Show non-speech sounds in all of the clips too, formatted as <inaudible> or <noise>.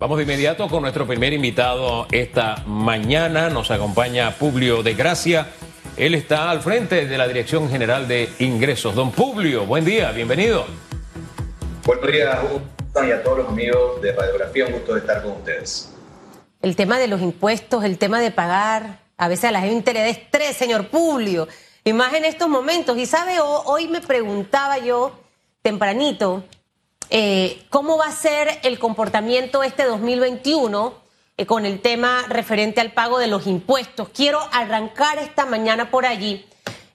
Vamos de inmediato con nuestro primer invitado esta mañana. Nos acompaña Publio de Gracia. Él está al frente de la Dirección General de Ingresos. Don Publio, buen día, bienvenido. Buenos días, y a todos los amigos de Radiografía. Un gusto de estar con ustedes. El tema de los impuestos, el tema de pagar, a veces a la gente le da estrés, señor Publio, y más en estos momentos. Y sabe, hoy me preguntaba yo tempranito, eh, ¿Cómo va a ser el comportamiento este 2021 eh, con el tema referente al pago de los impuestos? Quiero arrancar esta mañana por allí,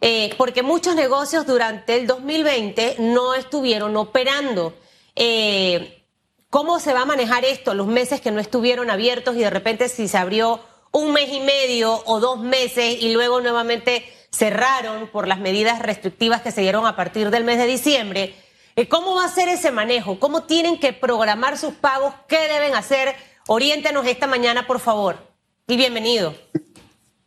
eh, porque muchos negocios durante el 2020 no estuvieron operando. ¿Cómo se va a manejar esto los meses que no estuvieron abiertos y de repente si se abrió un mes y medio o dos meses y luego nuevamente cerraron por las medidas restrictivas que se dieron a partir del mes de diciembre? Eh, ¿Cómo va a ser ese manejo? ¿Cómo tienen que programar sus pagos? ¿Qué deben hacer? Oriéntenos esta mañana, por favor. Y bienvenido.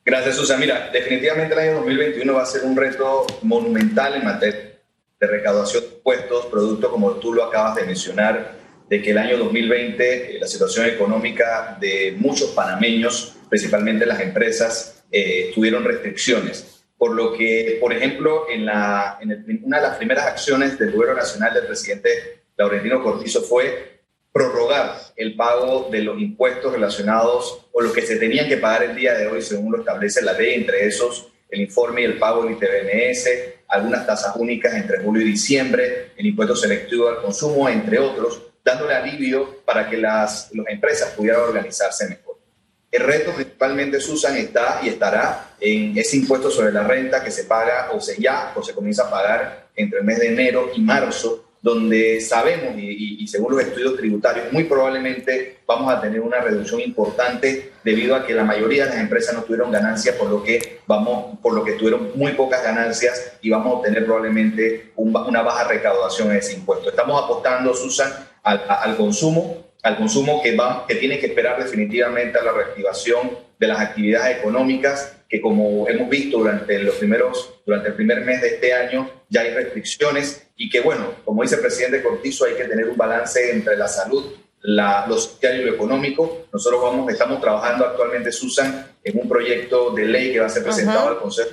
Gracias, Susan. Mira, definitivamente el año 2021 va a ser un reto monumental en materia de recaudación de impuestos, producto, como tú lo acabas de mencionar, de que el año 2020 eh, la situación económica de muchos panameños, principalmente las empresas, eh, tuvieron restricciones por lo que, por ejemplo, en, la, una de las primeras acciones del gobierno nacional del presidente Laurentino Cortizo fue prorrogar el pago de los impuestos relacionados o lo que se tenían que pagar el día de hoy según lo establece la ley, entre esos el informe y el pago del ITBNS, algunas tasas únicas entre julio y diciembre, el impuesto selectivo al consumo, entre otros, dándole alivio para que las, las empresas pudieran organizarse mejor. El reto principalmente, Susan, está y estará en ese impuesto sobre la renta que se paga o se ya o se comienza a pagar entre el mes de enero y marzo, donde sabemos y, según los estudios tributarios muy probablemente vamos a tener una reducción importante debido a que la mayoría de las empresas no tuvieron ganancias, por lo que vamos, por lo que tuvieron muy pocas ganancias y vamos a obtener probablemente una baja recaudación en ese impuesto. Estamos apostando, Susan, al, al consumo al consumo que, va, que tiene que esperar definitivamente a la reactivación de las actividades económicas, que como hemos visto durante, los primeros, durante el primer mes de este año ya hay restricciones y que, bueno, como dice el presidente Cortizo, hay que tener un balance entre la salud, la, lo social y lo económico. Nosotros vamos, estamos trabajando actualmente, Susan, en un proyecto de ley que va a ser presentado al Consejo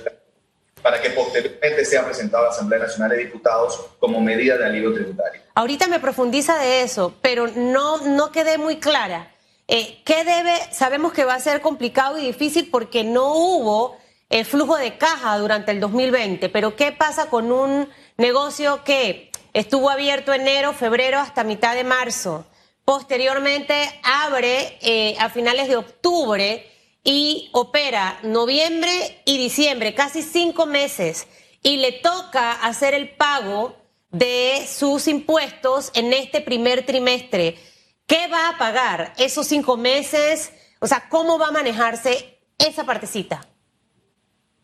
para que posteriormente sea presentado a la Asamblea Nacional de Diputados como medida de alivio tributario. Ahorita me profundiza de eso, pero no, no quedé muy clara. Eh, ¿Qué debe? Sabemos que va a ser complicado y difícil porque no hubo eh, flujo de caja durante el 2020, pero ¿qué pasa con un negocio que estuvo abierto enero, febrero hasta mitad de marzo? Posteriormente abre eh, a finales de octubre y opera noviembre y diciembre, casi cinco meses, y le toca hacer el pago de sus impuestos en este primer trimestre. ¿Qué va a pagar esos cinco meses? O sea, ¿cómo va a manejarse esa partecita?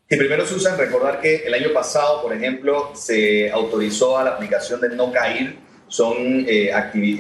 Y primero, Susan, recordar que el año pasado, por ejemplo, se autorizó a la aplicación del no caer. Son, eh,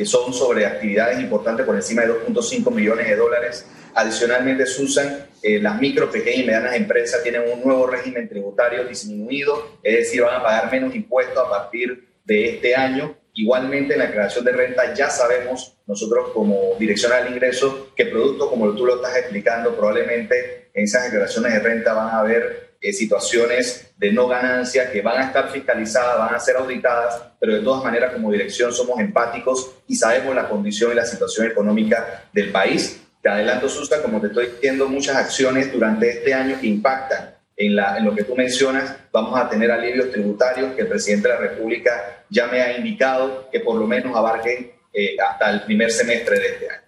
son sobre actividades importantes por encima de 2.5 millones de dólares Adicionalmente, Susan, eh, las micro, pequeñas y medianas empresas tienen un nuevo régimen tributario disminuido, es decir, van a pagar menos impuestos a partir de este año. Igualmente, en la creación de renta ya sabemos nosotros como Dirección al Ingreso que productos como tú lo estás explicando, probablemente en esas declaraciones de renta van a haber eh, situaciones de no ganancia que van a estar fiscalizadas, van a ser auditadas, pero de todas maneras como dirección somos empáticos y sabemos la condición y la situación económica del país te adelanto, Susta, como te estoy diciendo, muchas acciones durante este año que impactan en, la, en lo que tú mencionas. Vamos a tener alivios tributarios que el presidente de la República ya me ha indicado que por lo menos abarquen eh, hasta el primer semestre de este año.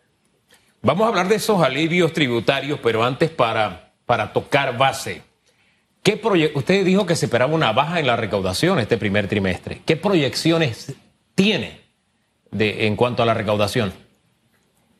Vamos a hablar de esos alivios tributarios, pero antes para, para tocar base. ¿Qué Usted dijo que se esperaba una baja en la recaudación este primer trimestre. ¿Qué proyecciones tiene de, en cuanto a la recaudación?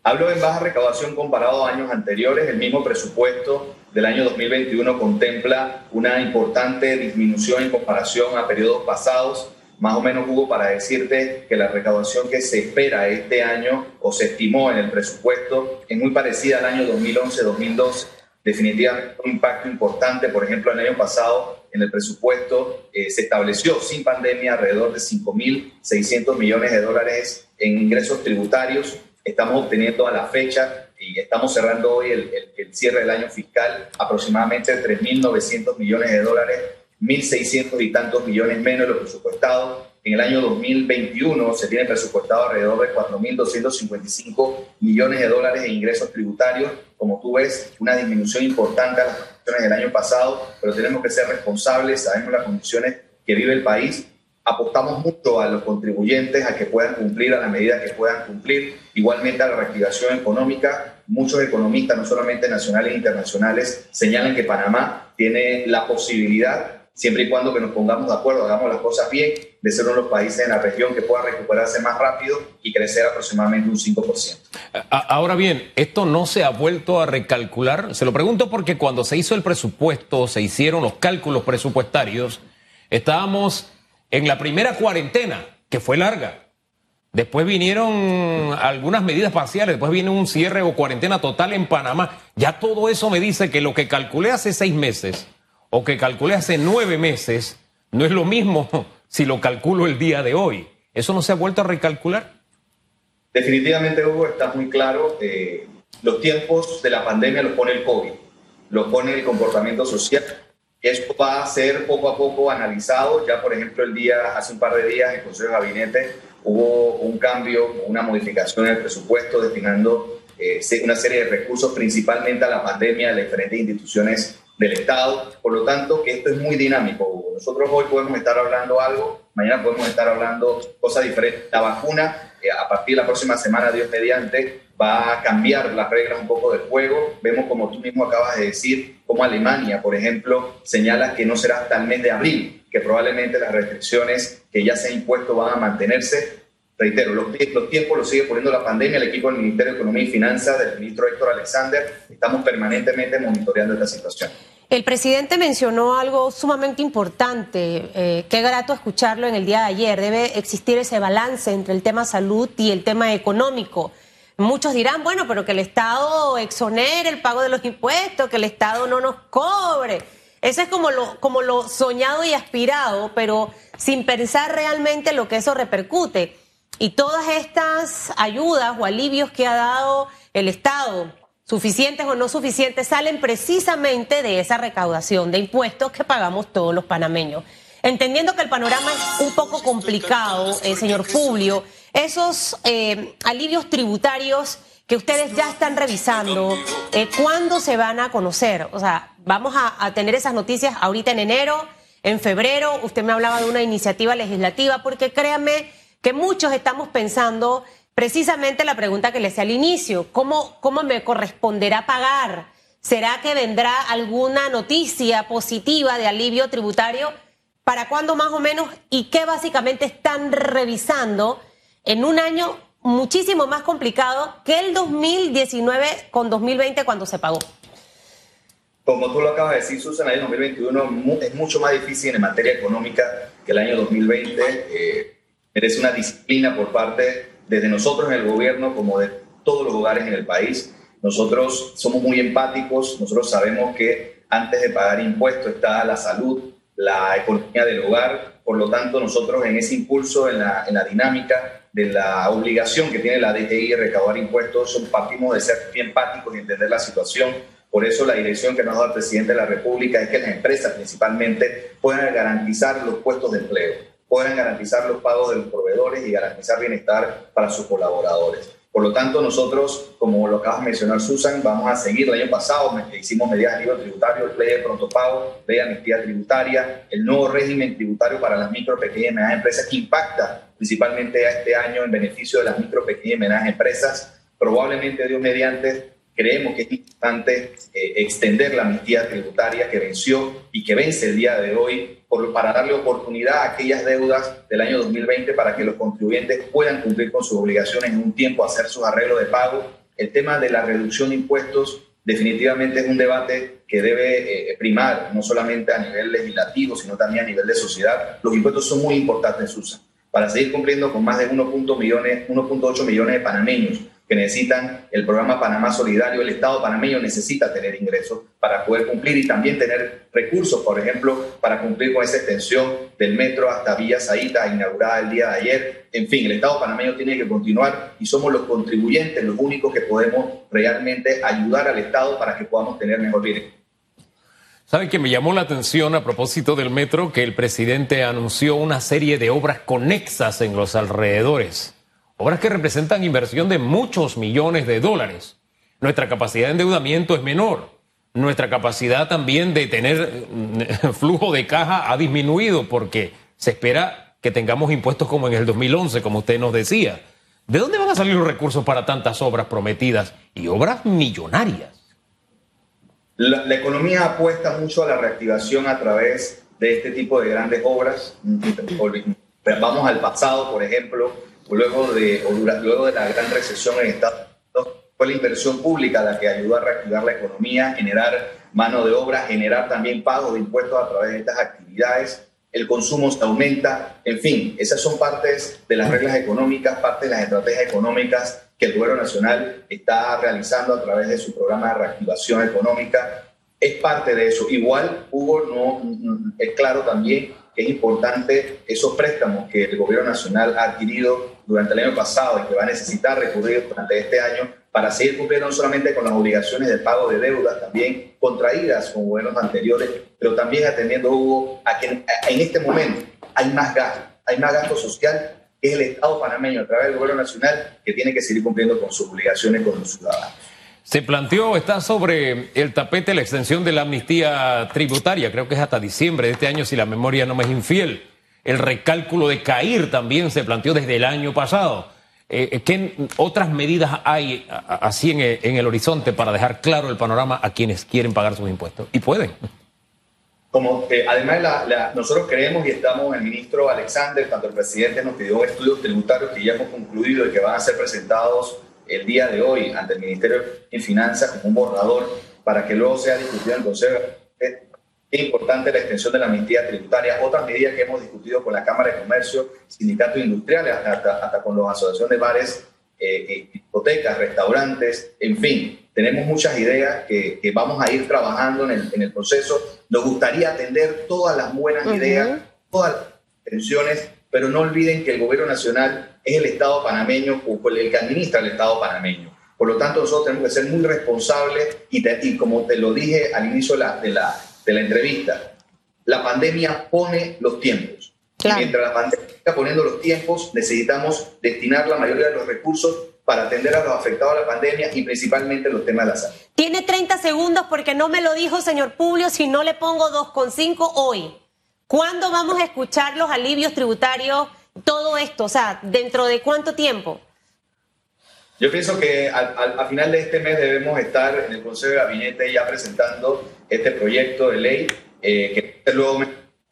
Hablo en baja recaudación comparado a años anteriores. El mismo presupuesto del año 2021 contempla una importante disminución en comparación a periodos pasados. Más o menos hubo para decirte que la recaudación que se espera este año o se estimó en el presupuesto es muy parecida al año 2011-2012. Definitivamente un impacto importante. Por ejemplo, el año pasado en el presupuesto eh, se estableció sin pandemia alrededor de 5.600 millones de dólares en ingresos tributarios estamos obteniendo a la fecha y estamos cerrando hoy el, el cierre del año fiscal aproximadamente 3.900 millones de dólares, 1.600 y tantos millones menos de lo presupuestado en el año 2021 se tiene presupuestado alrededor de 4.255 millones de dólares en ingresos tributarios. Como tú ves, una disminución importante a las del año pasado, pero tenemos que ser responsables, sabemos las condiciones que vive el país. Apostamos mucho a los contribuyentes a que puedan cumplir a la medida que puedan cumplir. Igualmente a la reactivación económica. Muchos economistas, no solamente nacionales e internacionales, señalan que Panamá tiene la posibilidad siempre y cuando que nos pongamos de acuerdo, hagamos las cosas bien, de ser uno de los países en la región que pueda recuperarse más rápido y crecer aproximadamente un 5%. Ahora bien, esto no se ha vuelto a recalcular. Se lo pregunto porque cuando se hizo el presupuesto, se hicieron los cálculos presupuestarios, estábamos en la primera cuarentena, que fue larga. Después vinieron algunas medidas parciales, después viene un cierre o cuarentena total en Panamá. Ya todo eso me dice que lo que calculé hace seis meses o que calculé hace nueve meses no es lo mismo <laughs> si lo calculo el día de hoy. ¿Eso no se ha vuelto a recalcular? Definitivamente, Hugo, está muy claro. Eh, los tiempos de la pandemia los pone el COVID, los pone el comportamiento social. Esto va a ser poco a poco analizado. Ya, por ejemplo, el día, hace un par de días, en el Consejo de Gabinete hubo un cambio, una modificación en el presupuesto destinando eh, una serie de recursos principalmente a la pandemia, a las diferentes instituciones del Estado. Por lo tanto, que esto es muy dinámico. Nosotros hoy podemos estar hablando algo, mañana podemos estar hablando cosas diferentes. La vacuna, eh, a partir de la próxima semana, Dios mediante, va a cambiar las reglas un poco del juego. Vemos, como tú mismo acabas de decir, como Alemania, por ejemplo, señala que no será hasta el mes de abril, que probablemente las restricciones que ya se han impuesto van a mantenerse. Reitero, los, los tiempos los sigue poniendo la pandemia, el equipo del Ministerio de Economía y Finanzas, del ministro Héctor Alexander, estamos permanentemente monitoreando esta situación. El presidente mencionó algo sumamente importante, eh, qué grato escucharlo en el día de ayer. Debe existir ese balance entre el tema salud y el tema económico. Muchos dirán, bueno, pero que el Estado exonere el pago de los impuestos, que el Estado no nos cobre. Eso es como lo, como lo soñado y aspirado, pero sin pensar realmente lo que eso repercute. Y todas estas ayudas o alivios que ha dado el Estado suficientes o no suficientes, salen precisamente de esa recaudación de impuestos que pagamos todos los panameños. Entendiendo que el panorama es un poco complicado, eh, señor Publio, esos eh, alivios tributarios que ustedes ya están revisando, eh, ¿cuándo se van a conocer? O sea, vamos a, tener esas noticias ahorita en enero, en febrero, usted me hablaba de una iniciativa legislativa, porque créanme que muchos estamos pensando precisamente la pregunta que le hice al inicio, ¿cómo, ¿cómo me corresponderá pagar? ¿Será que vendrá alguna noticia positiva de alivio tributario? ¿Para cuándo más o menos? ¿Y qué básicamente están revisando en un año muchísimo más complicado que el 2019 con 2020 cuando se pagó? Como tú lo acabas de decir, Susan, el año 2021 es mucho más difícil en materia económica que el año 2020. Eh, merece una disciplina por parte desde nosotros en el gobierno como de todos los hogares en el país. Nosotros somos muy empáticos, nosotros sabemos que antes de pagar impuestos está la salud, la economía del hogar, por lo tanto nosotros en ese impulso, en la, en la dinámica de la obligación que tiene la DGI de recaudar impuestos, partimos de ser empáticos y entender la situación. Por eso la dirección que nos da el presidente de la República es que las empresas principalmente puedan garantizar los puestos de empleo puedan garantizar los pagos de los proveedores y garantizar bienestar para sus colaboradores. Por lo tanto, nosotros, como lo acabas de mencionar, Susan, vamos a seguir. El año pasado hicimos medidas de libro tributario, ley de pronto pago, ley de amnistía tributaria, el nuevo régimen tributario para las micro, pequeñas y medianas empresas que impacta principalmente a este año en beneficio de las micro, pequeñas y medianas empresas. Probablemente, Dios mediante, creemos que es importante eh, extender la amnistía tributaria que venció y que vence el día de hoy para darle oportunidad a aquellas deudas del año 2020 para que los contribuyentes puedan cumplir con sus obligaciones en un tiempo, hacer sus arreglos de pago. El tema de la reducción de impuestos definitivamente es un debate que debe eh, primar, no solamente a nivel legislativo, sino también a nivel de sociedad. Los impuestos son muy importantes, Susan, para seguir cumpliendo con más de 1.8 millones, millones de panameños que necesitan el programa Panamá Solidario. El Estado panameño necesita tener ingresos para poder cumplir y también tener recursos, por ejemplo, para cumplir con esa extensión del metro hasta Villa Saíta, inaugurada el día de ayer. En fin, el Estado panameño tiene que continuar y somos los contribuyentes, los únicos que podemos realmente ayudar al Estado para que podamos tener mejor bienestar. ¿Sabe que me llamó la atención a propósito del metro que el presidente anunció una serie de obras conexas en los alrededores? Obras que representan inversión de muchos millones de dólares. Nuestra capacidad de endeudamiento es menor. Nuestra capacidad también de tener mm, <laughs> flujo de caja ha disminuido porque se espera que tengamos impuestos como en el 2011, como usted nos decía. ¿De dónde van a salir los recursos para tantas obras prometidas y obras millonarias? La, economía apuesta mucho a la reactivación a través de este tipo de grandes obras. <clears throat> Vamos al pasado, por ejemplo, luego de, luego de la gran recesión en Estados Unidos, fue la inversión pública la que ayudó a reactivar la economía, generar mano de obra, generar también pago de impuestos a través de estas actividades. El consumo se aumenta. En fin, esas son partes de las reglas económicas, partes de las estrategias económicas que el Gobierno Nacional está realizando a través de su programa de reactivación económica. Es parte de eso. Igual, Hugo, no, es claro también que es importante esos préstamos que el Gobierno Nacional ha adquirido durante el año pasado y que va a necesitar recurrir durante este año para seguir cumpliendo no solamente con las obligaciones de pago de deudas, también contraídas con gobiernos anteriores, pero también atendiendo, Hugo, a que en este momento hay más gasto, hay más gasto social es el Estado panameño a través del gobierno nacional que tiene que seguir cumpliendo con sus obligaciones con los ciudadanos. Se planteó, está sobre el tapete la extensión de la amnistía tributaria, creo que es hasta diciembre de este año, si la memoria no me es infiel. El recálculo de CAIR también se planteó desde el año pasado. Eh, ¿Qué otras medidas hay así en el horizonte para dejar claro el panorama a quienes quieren pagar sus impuestos? Y pueden como además nosotros creemos y estamos, el ministro Alexander, tanto el presidente nos pidió estudios tributarios que ya hemos concluido y que van a ser presentados el día de hoy ante el Ministerio de Finanzas como un borrador para que luego sea discutido en el Consejo. Es importante la extensión de la amnistía tributaria, otras medidas que hemos discutido con la Cámara de Comercio, sindicatos industriales, hasta, hasta con las asociaciones de bares, eh, eh, hipotecas, restaurantes, en fin, tenemos muchas ideas que, vamos a ir trabajando en el, en el, proceso. Nos gustaría atender todas las buenas ideas, todas las intenciones, pero no olviden que el gobierno nacional es el Estado panameño o el que administra el Estado panameño. Por lo tanto, nosotros tenemos que ser muy responsables y, como te lo dije al inicio de la, de la, de la entrevista, la pandemia pone los tiempos. Mientras la pandemia está poniendo los tiempos, necesitamos destinar la mayoría de los recursos para atender a los afectados a la pandemia y principalmente los temas de la salud. Tiene 30 segundos porque no me lo dijo, señor Publio, si no le pongo 2,5 hoy. ¿Cuándo vamos a escuchar los alivios tributarios, todo esto? O sea, ¿dentro de cuánto tiempo? Yo pienso que al, final de este mes debemos estar en el Consejo de Gabinete ya presentando este proyecto de ley eh, que luego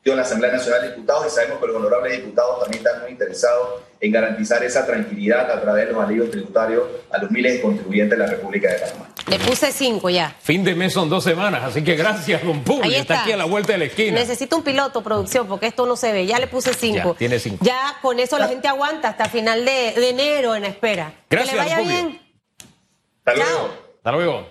en la Asamblea Nacional de Diputados y sabemos que los honorables diputados también están muy interesados en garantizar esa tranquilidad a través de los alivios tributarios a los miles de contribuyentes de la República de Panamá. Le puse cinco ya. Fin de mes son dos semanas, así que gracias, don está. aquí a la vuelta de la esquina. Necesito un piloto, producción, porque esto no se ve. Ya le puse cinco. Ya, tiene cinco. Ya con eso la gente aguanta hasta final de, enero en espera. Gracias, que le vaya bien. Hasta luego. Hasta luego.